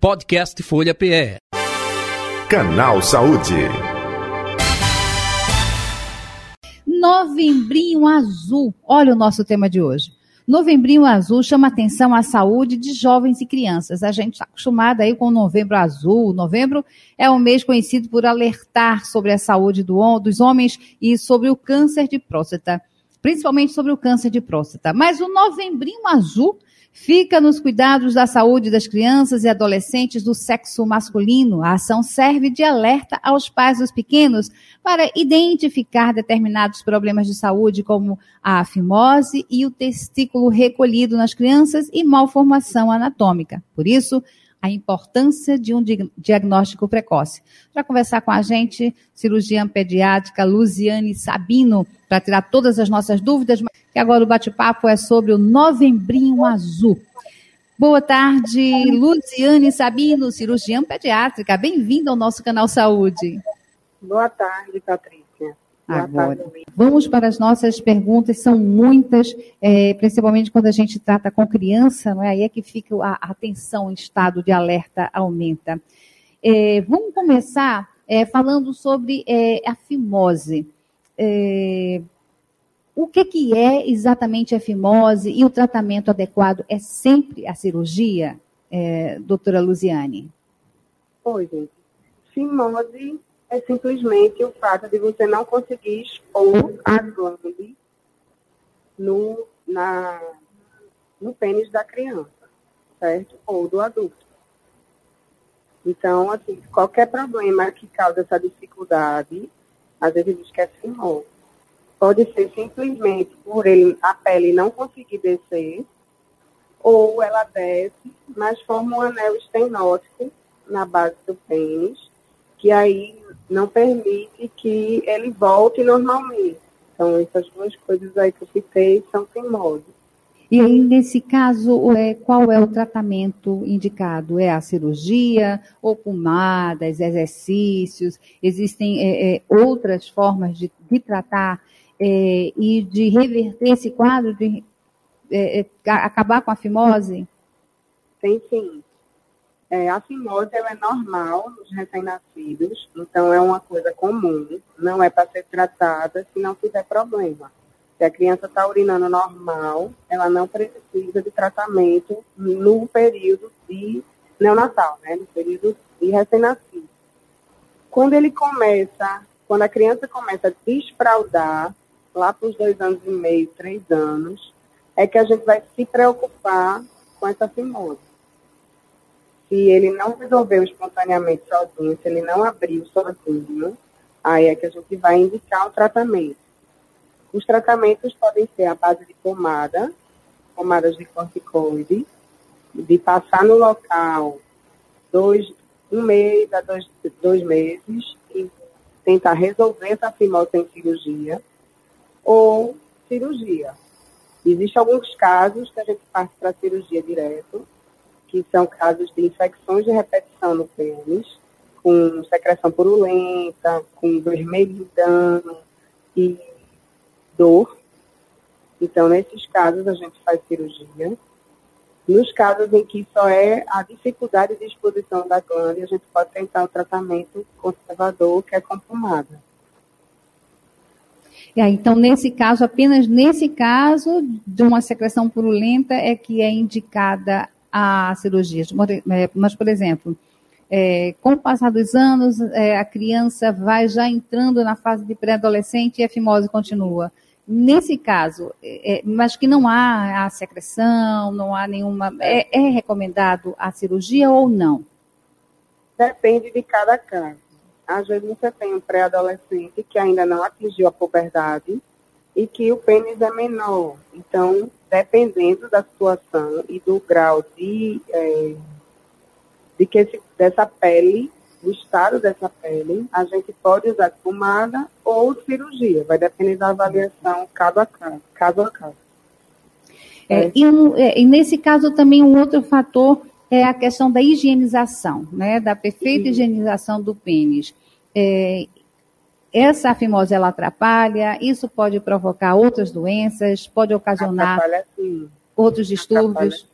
Podcast Folha PE. Canal Saúde. Novembrinho Azul. Olha o nosso tema de hoje. Novembrinho Azul chama atenção à saúde de jovens e crianças. A gente está acostumado aí com o Novembro Azul. Novembro é um mês conhecido por alertar sobre a saúde do, dos homens e sobre o câncer de próstata, principalmente sobre o câncer de próstata. Mas o Novembrinho Azul Fica nos cuidados da saúde das crianças e adolescentes do sexo masculino. A ação serve de alerta aos pais dos pequenos para identificar determinados problemas de saúde, como a fimose e o testículo recolhido nas crianças e malformação anatômica. Por isso, a importância de um diagnóstico precoce. Para conversar com a gente, cirurgiã pediátrica Luziane Sabino, para tirar todas as nossas dúvidas, que agora o bate-papo é sobre o Novembrinho Azul. Boa tarde, Luziane Sabino, cirurgiã pediátrica. Bem-vinda ao nosso canal Saúde. Boa tarde, Patrícia. Agora, vamos para as nossas perguntas, são muitas, é, principalmente quando a gente trata com criança, não é? aí é que fica a atenção em estado de alerta aumenta. É, vamos começar é, falando sobre é, a fimose. É, o que, que é exatamente a fimose e o tratamento adequado é sempre a cirurgia, é, doutora Luziane? Oi, gente. Fimose é simplesmente o fato de você não conseguir expor a glândula no, na, no pênis da criança, certo? Ou do adulto. Então, assim, qualquer problema que causa essa dificuldade, às vezes diz que é. Pode ser simplesmente por ele, a pele não conseguir descer, ou ela desce, mas forma um anel estenótico na base do pênis, que aí não permite que ele volte normalmente. Então, essas duas coisas aí que eu citei são fimoses. E aí, nesse caso, é, qual é o tratamento indicado? É a cirurgia ou pomadas, exercícios? Existem é, é, outras formas de, de tratar é, e de reverter esse quadro, de é, acabar com a fimose? Tem sim. É, a fimose é normal nos recém-nascidos, então é uma coisa comum, não é para ser tratada se não tiver problema. Se a criança está urinando normal, ela não precisa de tratamento no período de neonatal, né, no período de recém-nascido. Quando ele começa, quando a criança começa a desfraudar, lá para os dois anos e meio, três anos, é que a gente vai se preocupar com essa fimose se ele não resolveu espontaneamente sozinho, se ele não abriu sozinho, aí é que a gente vai indicar o tratamento. Os tratamentos podem ser a base de pomada, pomadas de corticoide, de passar no local dois, um mês a dois, dois meses e tentar resolver essa fimose em cirurgia, ou cirurgia. Existem alguns casos que a gente parte para cirurgia direto, que são casos de infecções de repetição no pênis, com secreção purulenta, com vermelhidão e dor. Então, nesses casos, a gente faz cirurgia. Nos casos em que só é a dificuldade de exposição da glândula, a gente pode tentar o tratamento conservador, que é com pomada. É, então, nesse caso, apenas nesse caso de uma secreção purulenta é que é indicada a cirurgias. É, mas, por exemplo, é, com o passar dos anos, é, a criança vai já entrando na fase de pré-adolescente e a fimose continua. Nesse caso, é, é, mas que não há a secreção, não há nenhuma. É, é recomendado a cirurgia ou não? Depende de cada caso. Às vezes você tem um pré-adolescente que ainda não atingiu a puberdade e que o pênis é menor. Então, dependendo da situação e do grau de, é, de que esse, dessa pele, do estado dessa pele, a gente pode usar pomada ou cirurgia. Vai depender da avaliação caso a caso. Caso a caso. É, é. E, é, e, nesse caso também um outro fator é a questão da higienização, né, da perfeita Sim. higienização do pênis. É, essa fimose ela atrapalha, isso pode provocar outras doenças, pode ocasionar outros distúrbios.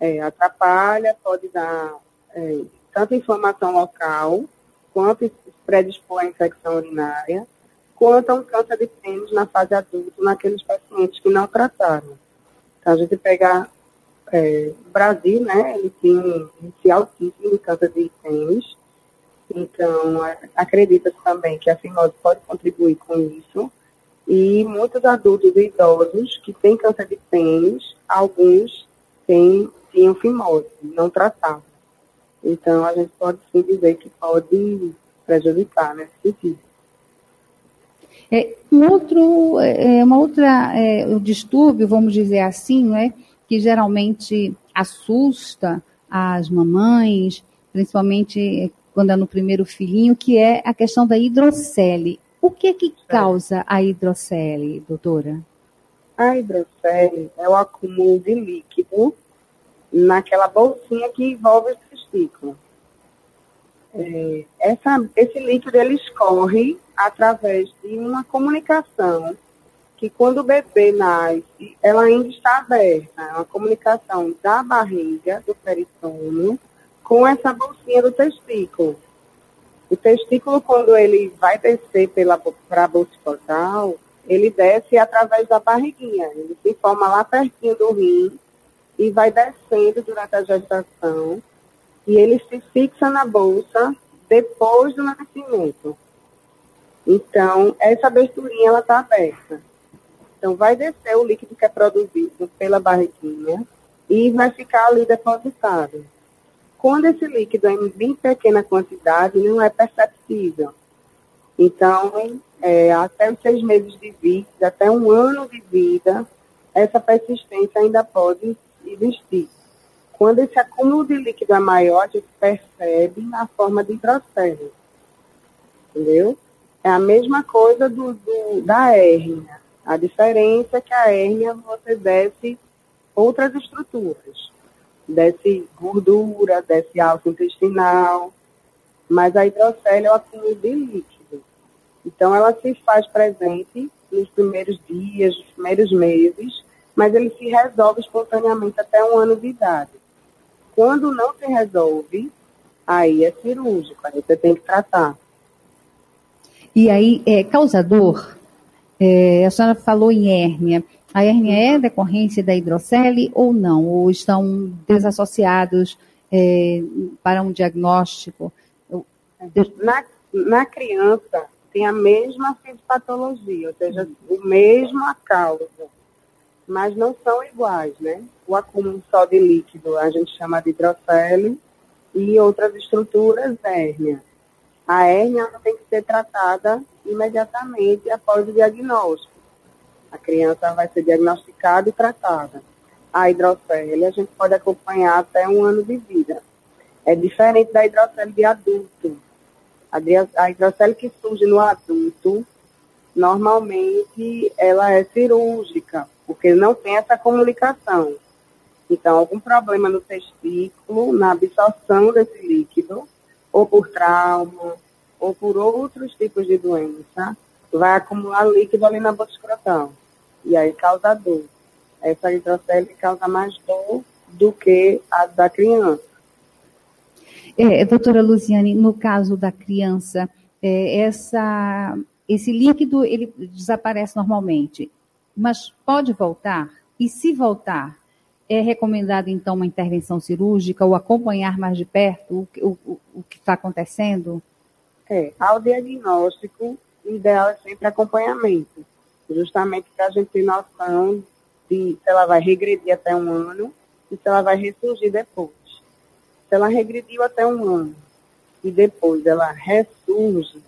é, atrapalha, pode dar é, tanto inflamação local, quanto predispor à infecção urinária, quanto a um câncer de pênis na fase adulta, naqueles pacientes que não trataram. Então, a gente pega é, o Brasil, né, ele tem um índice altíssimo de câncer de pênis, então acredita-se também que a fimose pode contribuir com isso, e muitos adultos e idosos que têm câncer de pênis, alguns têm, tinham fimose, não tratavam. Então, a gente pode sim dizer que pode prejudicar nesse sentido. É, um outro, é, uma outra é, o distúrbio, vamos dizer assim, né, que geralmente assusta as mamães, principalmente quando é no primeiro filhinho, que é a questão da hidrocele. O que é que causa a hidrocele, doutora? A hidrocele é o acúmulo de líquido naquela bolsinha que envolve o testículo. É, essa, esse líquido ele escorre através de uma comunicação que quando o bebê nasce, ela ainda está aberta, é uma comunicação da barriga, do peritônio, com essa bolsinha do testículo. O testículo, quando ele vai descer para a bolsa portal, ele desce através da barriguinha, ele se forma lá pertinho do rim e vai descendo durante a gestação e ele se fixa na bolsa depois do nascimento. Então, essa aberturinha ela está aberta. Então, vai descer o líquido que é produzido pela barriguinha e vai ficar ali depositado. Quando esse líquido é em bem pequena quantidade, não é perceptível. Então, é, até os seis meses de vida, até um ano de vida, essa persistência ainda pode existir. Quando esse acúmulo de líquido é maior, a gente percebe na forma de hidrocele. Entendeu? É a mesma coisa do, do, da hérnia. A diferença é que a hérnia você desce outras estruturas. Desce gordura, desce alto intestinal, mas a hidrocele é o acúmulo de líquido. Então, ela se faz presente nos primeiros dias, nos primeiros meses, mas ele se resolve espontaneamente até um ano de idade. Quando não se resolve, aí é cirúrgico, aí você tem que tratar. E aí, é, causador, é, a senhora falou em hérnia. A hérnia é decorrência da hidrocele ou não? Ou estão desassociados é, para um diagnóstico? Na, na criança, tem a mesma fisiopatologia, ou seja, a mesma causa mas não são iguais, né? O acúmulo só de líquido a gente chama de hidrocele e outras estruturas hérnia. A hérnia tem que ser tratada imediatamente após o diagnóstico. A criança vai ser diagnosticada e tratada. A hidrocele a gente pode acompanhar até um ano de vida. É diferente da hidrocele de adulto. A hidrocele que surge no adulto, normalmente ela é cirúrgica, porque não tem essa comunicação. Então, algum problema no testículo, na absorção desse líquido, ou por trauma, ou por outros tipos de doença, vai acumular líquido ali na boca escrotal. E aí causa dor. Essa hidrocele causa mais dor do que a da criança. É, doutora Luciane, no caso da criança, é, essa, esse líquido ele desaparece normalmente mas pode voltar? E se voltar, é recomendado então uma intervenção cirúrgica ou acompanhar mais de perto o, o, o que está acontecendo? É, ao diagnóstico, o ideal é sempre acompanhamento, justamente para a gente ter noção de se ela vai regredir até um ano e se ela vai ressurgir depois. Se ela regrediu até um ano e depois ela ressurge,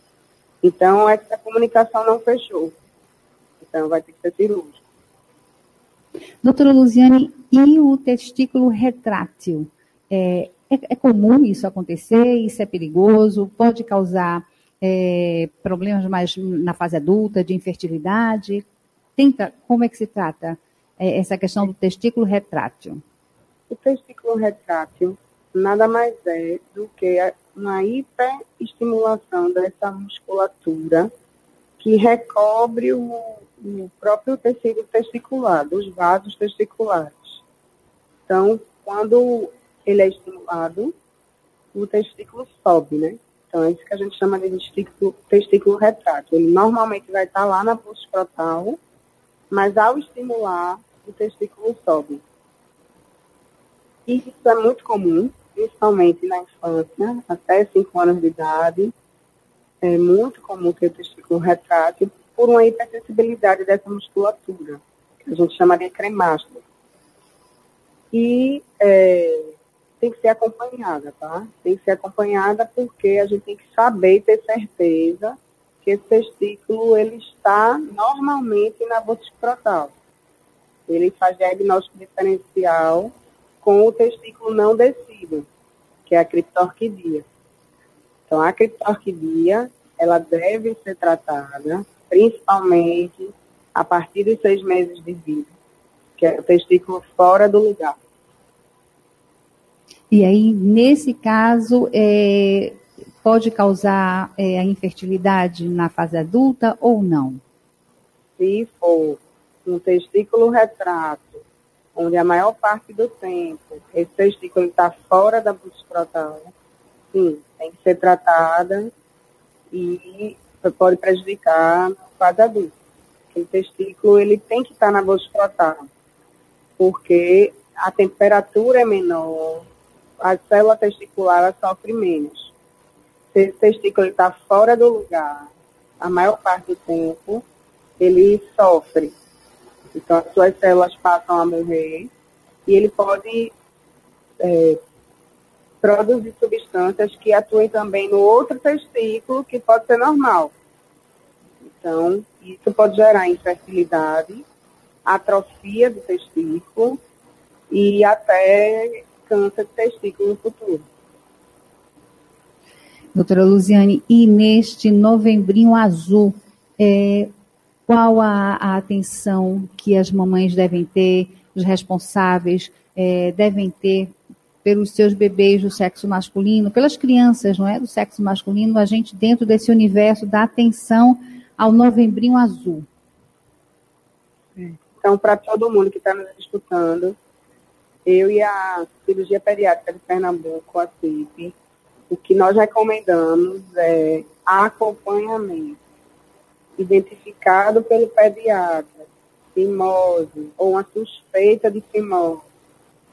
então essa comunicação não fechou então vai ter que ser cirúrgico. Doutora Luziane, e o testículo retrátil? É, é, é, comum isso acontecer? Isso é perigoso? Pode causar é, problemas mais na fase adulta, de infertilidade? Tenta, como é que se trata é, essa questão do testículo retrátil? O testículo retrátil nada mais é do que uma hiperestimulação dessa musculatura que recobre o o próprio tecido testicular, dos vasos testiculares. Então, quando ele é estimulado, o testículo sobe, né? Que a gente chama de testículo, testículo retrátil. Ele normalmente vai estar lá na pulso frontal, mas ao estimular, o testículo sobe. Isso é muito comum, principalmente na infância, até 5 anos de idade. É muito comum ter o testículo retrátil por uma hipersensibilidade dessa musculatura, que a gente chama de cremástolo. E é, tem que ser acompanhada, tá? Tem que ser acompanhada porque a gente tem que saber ter certeza que esse testículo ele está normalmente na bolsa escrotal. Ele faz diagnóstico diferencial com o testículo não descido, que é a criptorquidia. Então, a criptorquidia, ela deve ser tratada, principalmente a partir dos seis meses de vida, que é o testículo fora do lugar. E aí, nesse caso, é, pode causar é, a infertilidade na fase adulta ou não? Se for um testículo retrato, onde a maior parte do tempo esse testículo está fora da escrotal, sim, tem que ser tratada e pode prejudicar a fase adulta. O testículo ele tem que estar na bolsa escrotal, porque a temperatura é menor, a célula testicular sofre menos. Se esse testículo está fora do lugar, a maior parte do tempo, ele sofre. Então, as suas células passam a morrer e ele pode é, produzir substâncias que atuem também no outro testículo, que pode ser normal. Então, isso pode gerar infertilidade, atrofia do testículo e até câncer de testículo no futuro. Doutora Luziane, e neste novembrinho azul, é, qual a, a, atenção que as mamães devem ter, os responsáveis é, devem ter pelos seus bebês do sexo masculino, pelas crianças, não é, do sexo masculino, a gente dentro desse universo dá atenção ao novembrinho azul. Então, para todo mundo que está nos escutando, eu e a cirurgia pediátrica de Pernambuco, a CIP, o que nós recomendamos é acompanhamento identificado pelo pediatra, fimose ou uma suspeita de fimose,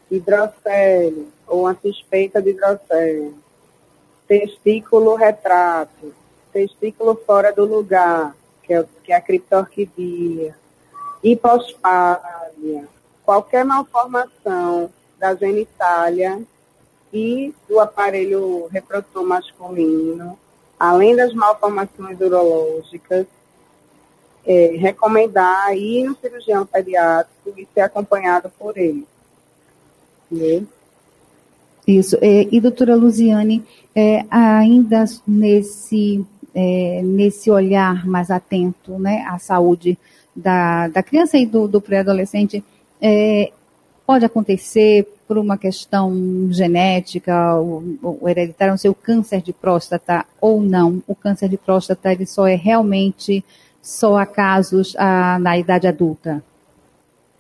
hidrocélio ou uma suspeita de hidrocélio, testículo retrato, testículo fora do lugar, que é, que é a criptorquidia, qualquer malformação da genitália e do aparelho reprodutor masculino, além das malformações urológicas, é, recomendar ir no cirurgião pediátrico e ser acompanhado por ele. Isso. É, e, doutora Luziane, é, ainda nesse, é, nesse olhar mais atento né, à saúde da, da criança e do, do pré-adolescente, é, pode acontecer por uma questão genética ou, ou hereditária, não sei, o câncer de próstata ou não. O câncer de próstata ele só é realmente só a casos ah, na idade adulta?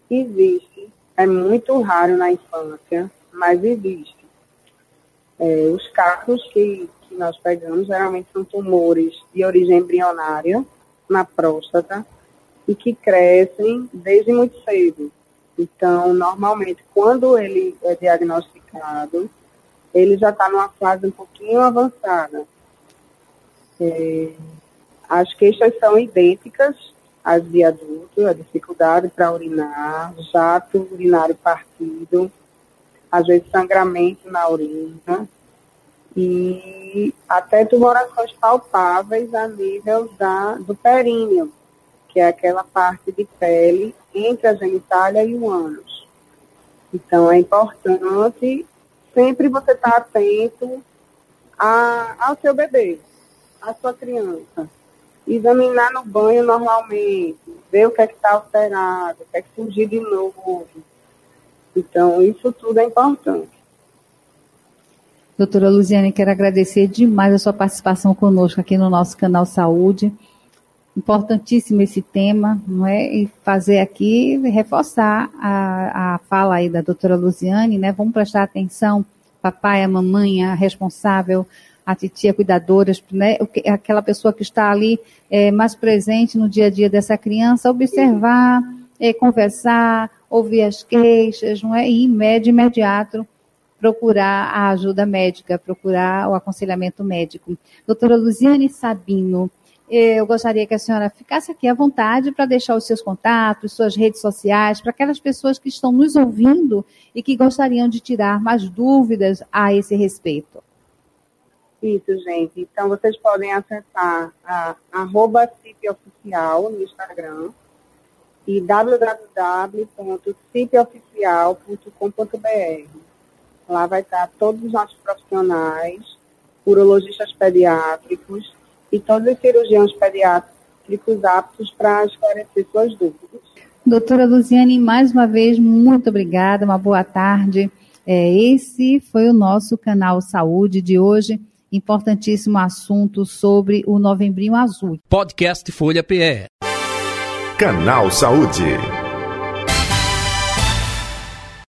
Existe. É muito raro na infância, mas existe. É, os casos que, que nós pegamos geralmente são tumores de origem embrionária na próstata e que crescem desde muito cedo. Então, normalmente, quando ele é diagnosticado, ele já está numa fase um pouquinho avançada. É, as queixas são idênticas às de adulto, a dificuldade para urinar, jato urinário partido, às vezes sangramento na urina e até tumorações palpáveis a nível da, do períneo, que é aquela parte de pele entre a genitália e o ânus. Então, é importante sempre você estar atento a, ao seu bebê, à sua criança. Examinar no banho normalmente, ver o que é que está alterado, o que é que surgiu de novo. Então, isso tudo é importante. Doutora Luziane, quero agradecer demais a sua participação conosco aqui no nosso canal Saúde. Importantíssimo esse tema, não é? E fazer aqui, reforçar a, a fala aí da doutora Luziane, né? Vamos prestar atenção, papai, a mamãe, a responsável, a titia cuidadora, né? aquela pessoa que está ali é, mais presente no dia a dia dessa criança, observar, é, conversar, ouvir as queixas, não é? E de imediato procurar a ajuda médica, procurar o aconselhamento médico. Doutora Luziane Sabino, eu gostaria que a senhora ficasse aqui à vontade para deixar os seus contatos, suas redes sociais, para aquelas pessoas que estão nos ouvindo e que gostariam de tirar mais dúvidas a esse respeito. Isso, gente. Então, vocês podem acessar a arroba Oficial no Instagram e www.cipoficial.com.br. Lá vai estar todos os nossos profissionais, urologistas pediátricos e todos os cirurgiões pediátricos aptos para esclarecer suas dúvidas. Doutora Luziane, mais uma vez, muito obrigada, uma boa tarde. É, esse foi o nosso canal Saúde de hoje. Importantíssimo assunto sobre o Novembrinho Azul. Podcast Folha PE. Canal Saúde.